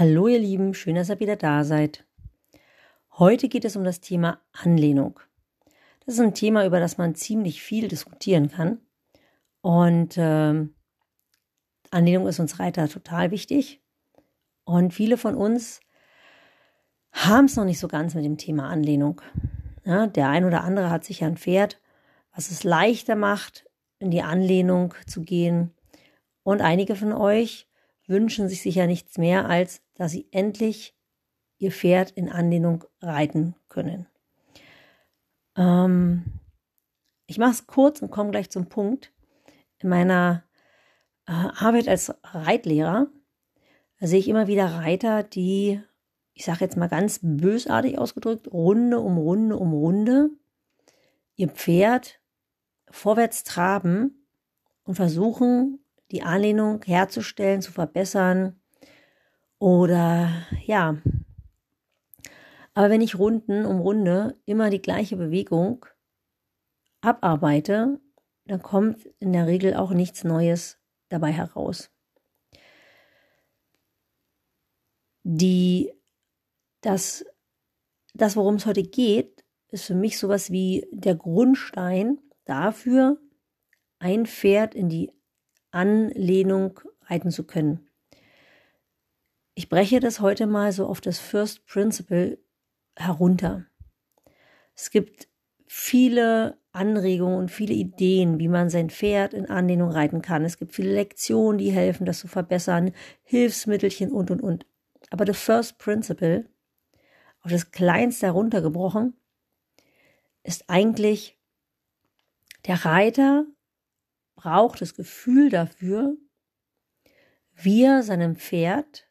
Hallo ihr Lieben, schön, dass ihr wieder da seid. Heute geht es um das Thema Anlehnung. Das ist ein Thema, über das man ziemlich viel diskutieren kann. Und äh, Anlehnung ist uns Reiter total wichtig. Und viele von uns haben es noch nicht so ganz mit dem Thema Anlehnung. Ja, der ein oder andere hat sich ja ein Pferd, was es leichter macht, in die Anlehnung zu gehen. Und einige von euch wünschen sich sicher nichts mehr, als dass sie endlich ihr Pferd in Anlehnung reiten können. Ähm, ich mache es kurz und komme gleich zum Punkt. In meiner äh, Arbeit als Reitlehrer sehe ich immer wieder Reiter, die, ich sage jetzt mal ganz bösartig ausgedrückt, Runde um Runde um Runde ihr Pferd vorwärts traben und versuchen, die Anlehnung herzustellen, zu verbessern oder ja. Aber wenn ich Runden um Runde immer die gleiche Bewegung abarbeite, dann kommt in der Regel auch nichts Neues dabei heraus. Die, das, das, worum es heute geht, ist für mich sowas wie der Grundstein dafür, ein Pferd in die Anlehnung reiten zu können. Ich breche das heute mal so auf das First Principle herunter. Es gibt viele Anregungen und viele Ideen, wie man sein Pferd in Anlehnung reiten kann. Es gibt viele Lektionen, die helfen, das zu verbessern, Hilfsmittelchen und, und, und. Aber the first principle, auf das Kleinste heruntergebrochen, ist eigentlich, der Reiter braucht das Gefühl dafür, wie er seinem Pferd,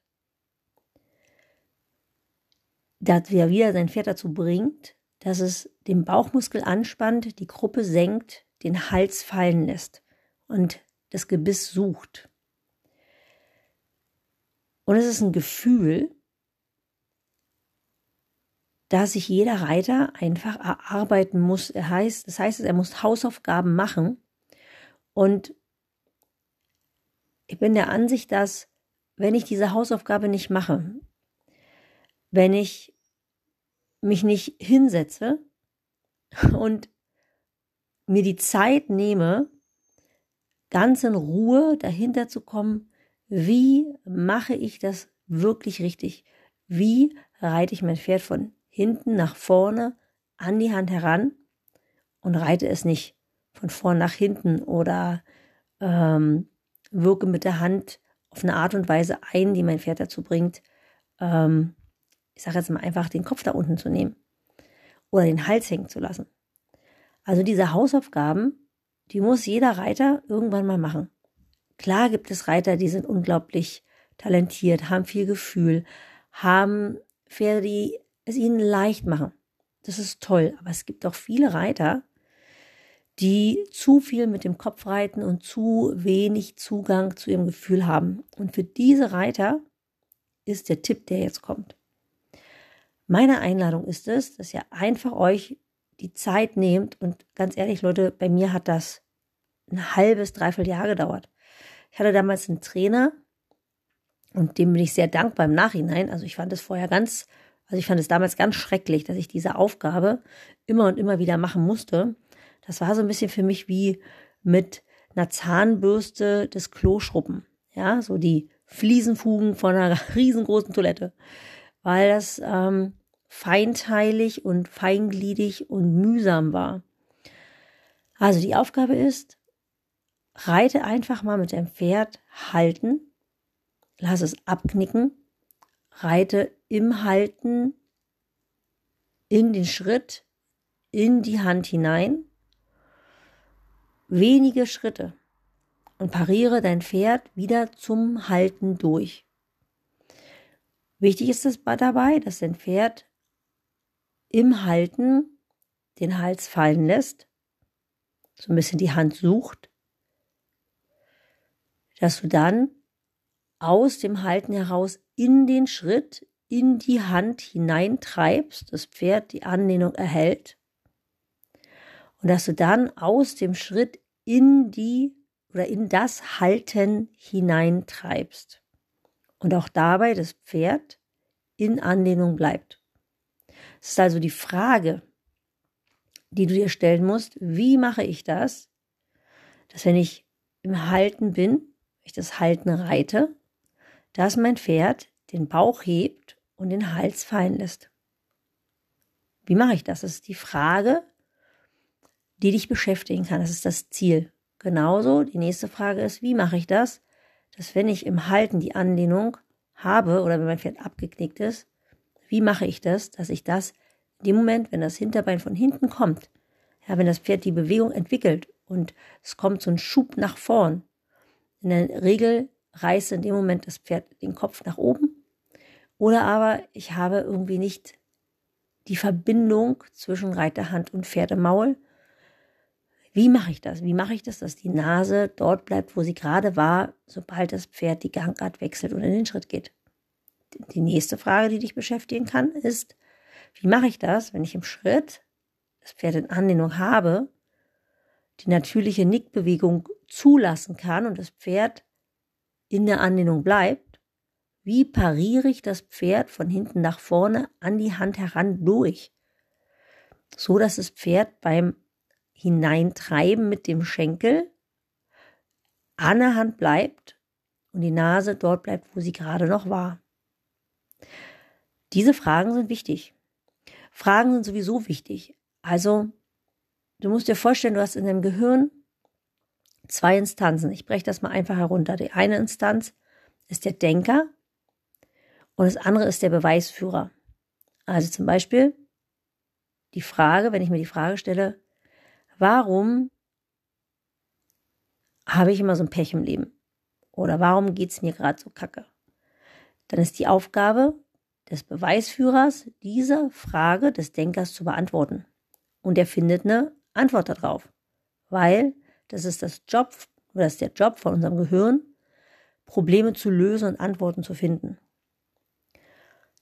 dass er wieder sein Pferd dazu bringt, dass es den Bauchmuskel anspannt, die Gruppe senkt, den Hals fallen lässt und das Gebiss sucht. Und es ist ein Gefühl, dass sich jeder Reiter einfach erarbeiten muss. Er heißt, das heißt, er muss Hausaufgaben machen, und ich bin der Ansicht, dass wenn ich diese Hausaufgabe nicht mache, wenn ich mich nicht hinsetze und mir die Zeit nehme, ganz in Ruhe dahinter zu kommen, wie mache ich das wirklich richtig? Wie reite ich mein Pferd von hinten nach vorne an die Hand heran und reite es nicht von vorn nach hinten oder ähm, wirke mit der Hand auf eine Art und Weise ein, die mein Pferd dazu bringt, ähm, ich sage jetzt mal einfach, den Kopf da unten zu nehmen oder den Hals hängen zu lassen. Also diese Hausaufgaben, die muss jeder Reiter irgendwann mal machen. Klar gibt es Reiter, die sind unglaublich talentiert, haben viel Gefühl, haben Pferde, die es ihnen leicht machen. Das ist toll. Aber es gibt auch viele Reiter, die zu viel mit dem Kopf reiten und zu wenig Zugang zu ihrem Gefühl haben. Und für diese Reiter ist der Tipp, der jetzt kommt. Meine Einladung ist es, dass ihr einfach euch die Zeit nehmt und ganz ehrlich, Leute, bei mir hat das ein halbes, dreiviertel Jahr gedauert. Ich hatte damals einen Trainer und dem bin ich sehr dankbar im Nachhinein. Also ich fand es vorher ganz, also ich fand es damals ganz schrecklich, dass ich diese Aufgabe immer und immer wieder machen musste. Das war so ein bisschen für mich wie mit einer Zahnbürste des Kloschruppen. Ja, so die Fliesenfugen von einer riesengroßen Toilette. Weil das ähm, feinteilig und feingliedig und mühsam war. Also die Aufgabe ist, reite einfach mal mit deinem Pferd halten, lass es abknicken, reite im Halten in den Schritt, in die Hand hinein wenige Schritte und pariere dein Pferd wieder zum Halten durch. Wichtig ist es dabei, dass dein Pferd im Halten den Hals fallen lässt, so ein bisschen die Hand sucht, dass du dann aus dem Halten heraus in den Schritt, in die Hand hineintreibst, das Pferd die Anlehnung erhält und dass du dann aus dem Schritt in die oder in das Halten hineintreibst. Und auch dabei das Pferd in Anlehnung bleibt. Es ist also die Frage, die du dir stellen musst, wie mache ich das, dass wenn ich im Halten bin, ich das Halten reite, dass mein Pferd den Bauch hebt und den Hals fallen lässt. Wie mache ich das? Das ist die Frage, die dich beschäftigen kann. Das ist das Ziel. Genauso, die nächste Frage ist, wie mache ich das, dass wenn ich im Halten die Anlehnung habe oder wenn mein Pferd abgeknickt ist, wie mache ich das, dass ich das in dem Moment, wenn das Hinterbein von hinten kommt, ja, wenn das Pferd die Bewegung entwickelt und es kommt so ein Schub nach vorn, in der Regel reiße in dem Moment das Pferd den Kopf nach oben oder aber ich habe irgendwie nicht die Verbindung zwischen Reiterhand und Pferdemaul. Wie mache ich das? Wie mache ich das, dass die Nase dort bleibt, wo sie gerade war, sobald das Pferd die Gangart wechselt und in den Schritt geht? Die nächste Frage, die dich beschäftigen kann, ist, wie mache ich das, wenn ich im Schritt das Pferd in Anlehnung habe, die natürliche Nickbewegung zulassen kann und das Pferd in der Anlehnung bleibt, wie pariere ich das Pferd von hinten nach vorne an die Hand heran durch, so dass das Pferd beim Hineintreiben mit dem Schenkel an der Hand bleibt und die Nase dort bleibt, wo sie gerade noch war. Diese Fragen sind wichtig. Fragen sind sowieso wichtig. Also, du musst dir vorstellen, du hast in deinem Gehirn zwei Instanzen. Ich breche das mal einfach herunter. Die eine Instanz ist der Denker und das andere ist der Beweisführer. Also zum Beispiel die Frage, wenn ich mir die Frage stelle, warum habe ich immer so ein Pech im Leben? Oder warum geht es mir gerade so kacke? Dann ist die Aufgabe des Beweisführers, diese Frage des Denkers zu beantworten. Und er findet eine Antwort darauf. Weil das ist das Job, das ist der Job von unserem Gehirn, Probleme zu lösen und Antworten zu finden.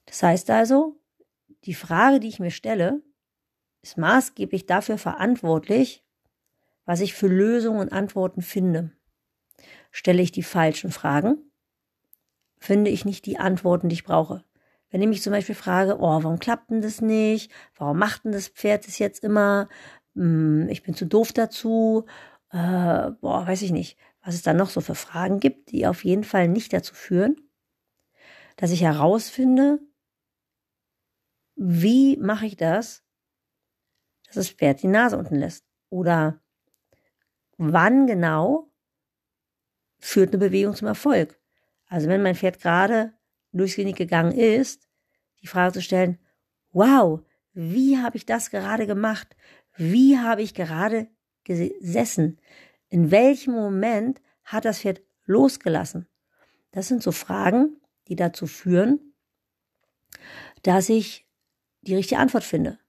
Das heißt also, die Frage, die ich mir stelle, ist maßgeblich dafür verantwortlich, was ich für Lösungen und Antworten finde. Stelle ich die falschen Fragen, finde ich nicht die Antworten, die ich brauche. Wenn ich mich zum Beispiel frage, oh, warum klappt denn das nicht? Warum macht denn das Pferd das jetzt immer? Hm, ich bin zu doof dazu. Äh, boah, weiß ich nicht, was es da noch so für Fragen gibt, die auf jeden Fall nicht dazu führen, dass ich herausfinde, wie mache ich das, dass das Pferd die Nase unten lässt? Oder wann genau führt eine Bewegung zum Erfolg? Also wenn mein Pferd gerade durchs Genick gegangen ist, die Frage zu stellen, wow, wie habe ich das gerade gemacht? Wie habe ich gerade gesessen? In welchem Moment hat das Pferd losgelassen? Das sind so Fragen, die dazu führen, dass ich die richtige Antwort finde.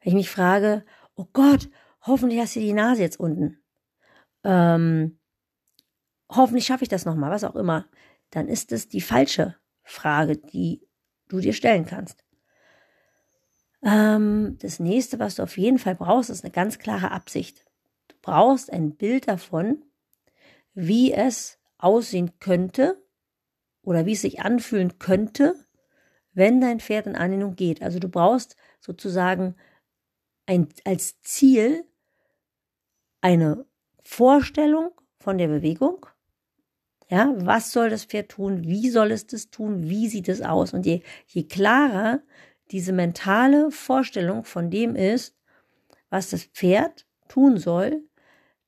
Wenn ich mich frage, oh Gott, hoffentlich hast du die Nase jetzt unten. Ähm, hoffentlich schaffe ich das nochmal, was auch immer. Dann ist es die falsche Frage, die du dir stellen kannst. Ähm, das nächste, was du auf jeden Fall brauchst, ist eine ganz klare Absicht. Du brauchst ein Bild davon, wie es aussehen könnte oder wie es sich anfühlen könnte, wenn dein Pferd in Anlehnung geht. Also du brauchst sozusagen ein, als Ziel eine Vorstellung von der Bewegung ja, was soll das Pferd tun? Wie soll es das tun? Wie sieht es aus? Und je, je klarer diese mentale Vorstellung von dem ist, was das Pferd tun soll,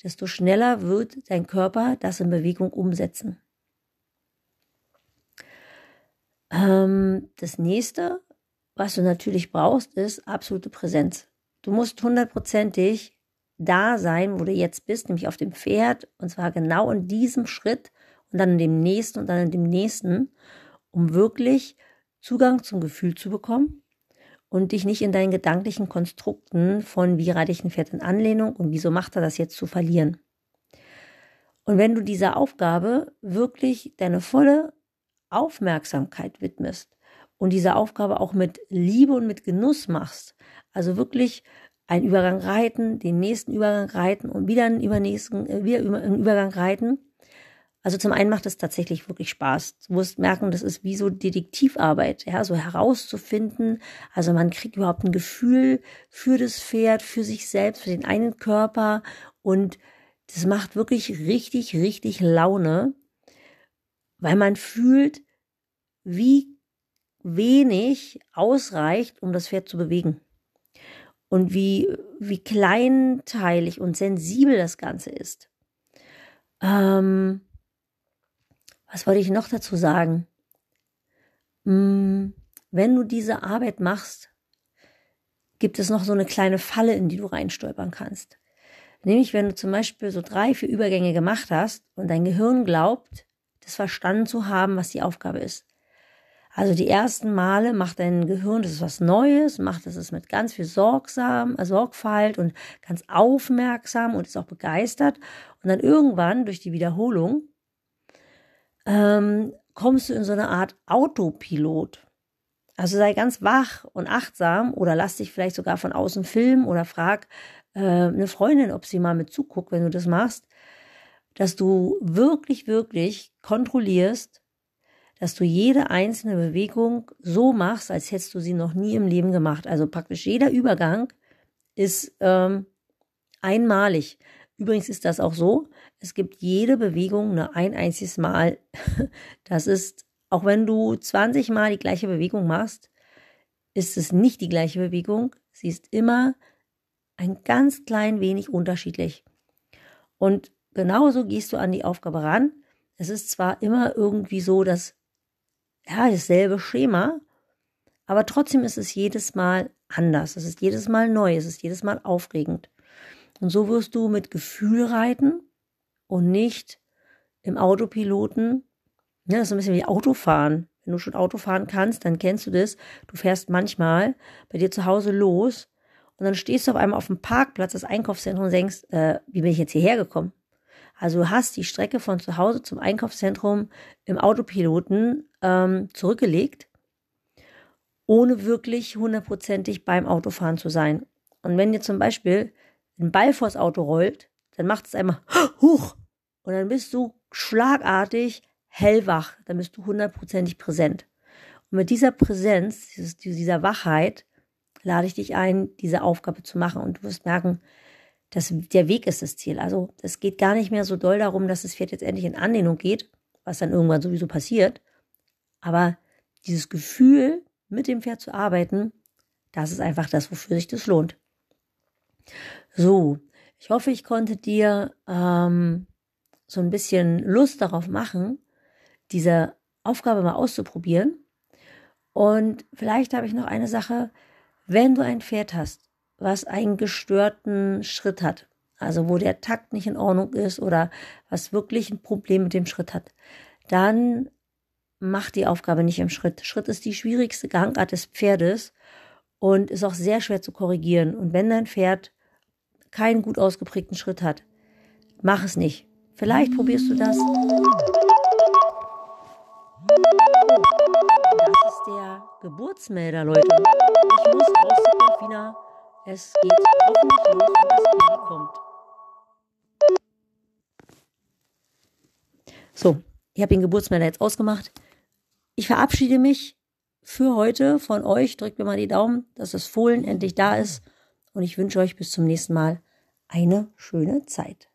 desto schneller wird dein Körper das in Bewegung umsetzen. Ähm, das nächste, was du natürlich brauchst, ist absolute Präsenz. Du musst hundertprozentig da sein, wo du jetzt bist, nämlich auf dem Pferd, und zwar genau in diesem Schritt, und dann in dem nächsten und dann in dem nächsten, um wirklich Zugang zum Gefühl zu bekommen und dich nicht in deinen gedanklichen Konstrukten von wie reite ich ein Pferd in Anlehnung und wieso macht er das jetzt zu verlieren. Und wenn du dieser Aufgabe wirklich deine volle Aufmerksamkeit widmest und diese Aufgabe auch mit Liebe und mit Genuss machst, also wirklich einen Übergang reiten, den nächsten Übergang reiten und wieder einen, übernächsten, äh, wieder einen Übergang reiten, Also zum einen macht es tatsächlich wirklich Spaß. Du musst merken, das ist wie so Detektivarbeit, ja, so herauszufinden. Also man kriegt überhaupt ein Gefühl für das Pferd, für sich selbst, für den einen Körper und das macht wirklich richtig, richtig Laune, weil man fühlt, wie wenig ausreicht, um das Pferd zu bewegen. Und wie, wie kleinteilig und sensibel das Ganze ist. Ähm, was wollte ich noch dazu sagen? Hm, wenn du diese Arbeit machst, gibt es noch so eine kleine Falle, in die du reinstolpern kannst. Nämlich, wenn du zum Beispiel so drei, vier Übergänge gemacht hast und dein Gehirn glaubt, das verstanden zu haben, was die Aufgabe ist. Also die ersten Male macht dein Gehirn, das ist was Neues, macht es mit ganz viel Sorgsam, Sorgfalt und ganz aufmerksam und ist auch begeistert. Und dann irgendwann durch die Wiederholung ähm, kommst du in so eine Art Autopilot. Also sei ganz wach und achtsam oder lass dich vielleicht sogar von außen filmen oder frag äh, eine Freundin, ob sie mal mit zuguckt, wenn du das machst, dass du wirklich, wirklich kontrollierst, dass du jede einzelne Bewegung so machst, als hättest du sie noch nie im Leben gemacht. Also praktisch jeder Übergang ist ähm, einmalig. Übrigens ist das auch so, es gibt jede Bewegung nur ein einziges Mal. Das ist, auch wenn du 20 Mal die gleiche Bewegung machst, ist es nicht die gleiche Bewegung. Sie ist immer ein ganz klein wenig unterschiedlich. Und genauso gehst du an die Aufgabe ran. Es ist zwar immer irgendwie so, dass, ja, dasselbe Schema, aber trotzdem ist es jedes Mal anders. Es ist jedes Mal neu. Es ist jedes Mal aufregend. Und so wirst du mit Gefühl reiten und nicht im Autopiloten. Ja, das ist ein bisschen wie Autofahren. Wenn du schon Autofahren kannst, dann kennst du das. Du fährst manchmal bei dir zu Hause los und dann stehst du auf einmal auf dem Parkplatz des Einkaufszentrums und denkst, äh, wie bin ich jetzt hierher gekommen? Also du hast die Strecke von zu Hause zum Einkaufszentrum im Autopiloten ähm, zurückgelegt, ohne wirklich hundertprozentig beim Autofahren zu sein. Und wenn dir zum Beispiel ein Ball vors Auto rollt, dann macht es einmal huch und dann bist du schlagartig hellwach, dann bist du hundertprozentig präsent. Und mit dieser Präsenz, dieser Wachheit, lade ich dich ein, diese Aufgabe zu machen und du wirst merken, dass der Weg ist das Ziel. Also es geht gar nicht mehr so doll darum, dass das Pferd jetzt endlich in Anlehnung geht, was dann irgendwann sowieso passiert. Aber dieses Gefühl, mit dem Pferd zu arbeiten, das ist einfach das, wofür sich das lohnt. So, ich hoffe, ich konnte dir ähm, so ein bisschen Lust darauf machen, diese Aufgabe mal auszuprobieren. Und vielleicht habe ich noch eine Sache, wenn du ein Pferd hast, was einen gestörten Schritt hat, also wo der Takt nicht in Ordnung ist oder was wirklich ein Problem mit dem Schritt hat, dann mach die Aufgabe nicht im Schritt. Schritt ist die schwierigste Gangart des Pferdes und ist auch sehr schwer zu korrigieren. Und wenn dein Pferd keinen gut ausgeprägten Schritt hat. Mach es nicht. Vielleicht probierst du das. Das ist der Geburtsmelder, Leute. Ich muss raus Confina. Es geht hoffentlich los und das Baby kommt. So, ich habe den Geburtsmelder jetzt ausgemacht. Ich verabschiede mich für heute von euch. Drückt mir mal die Daumen, dass das Fohlen endlich da ist und ich wünsche euch bis zum nächsten Mal eine schöne Zeit.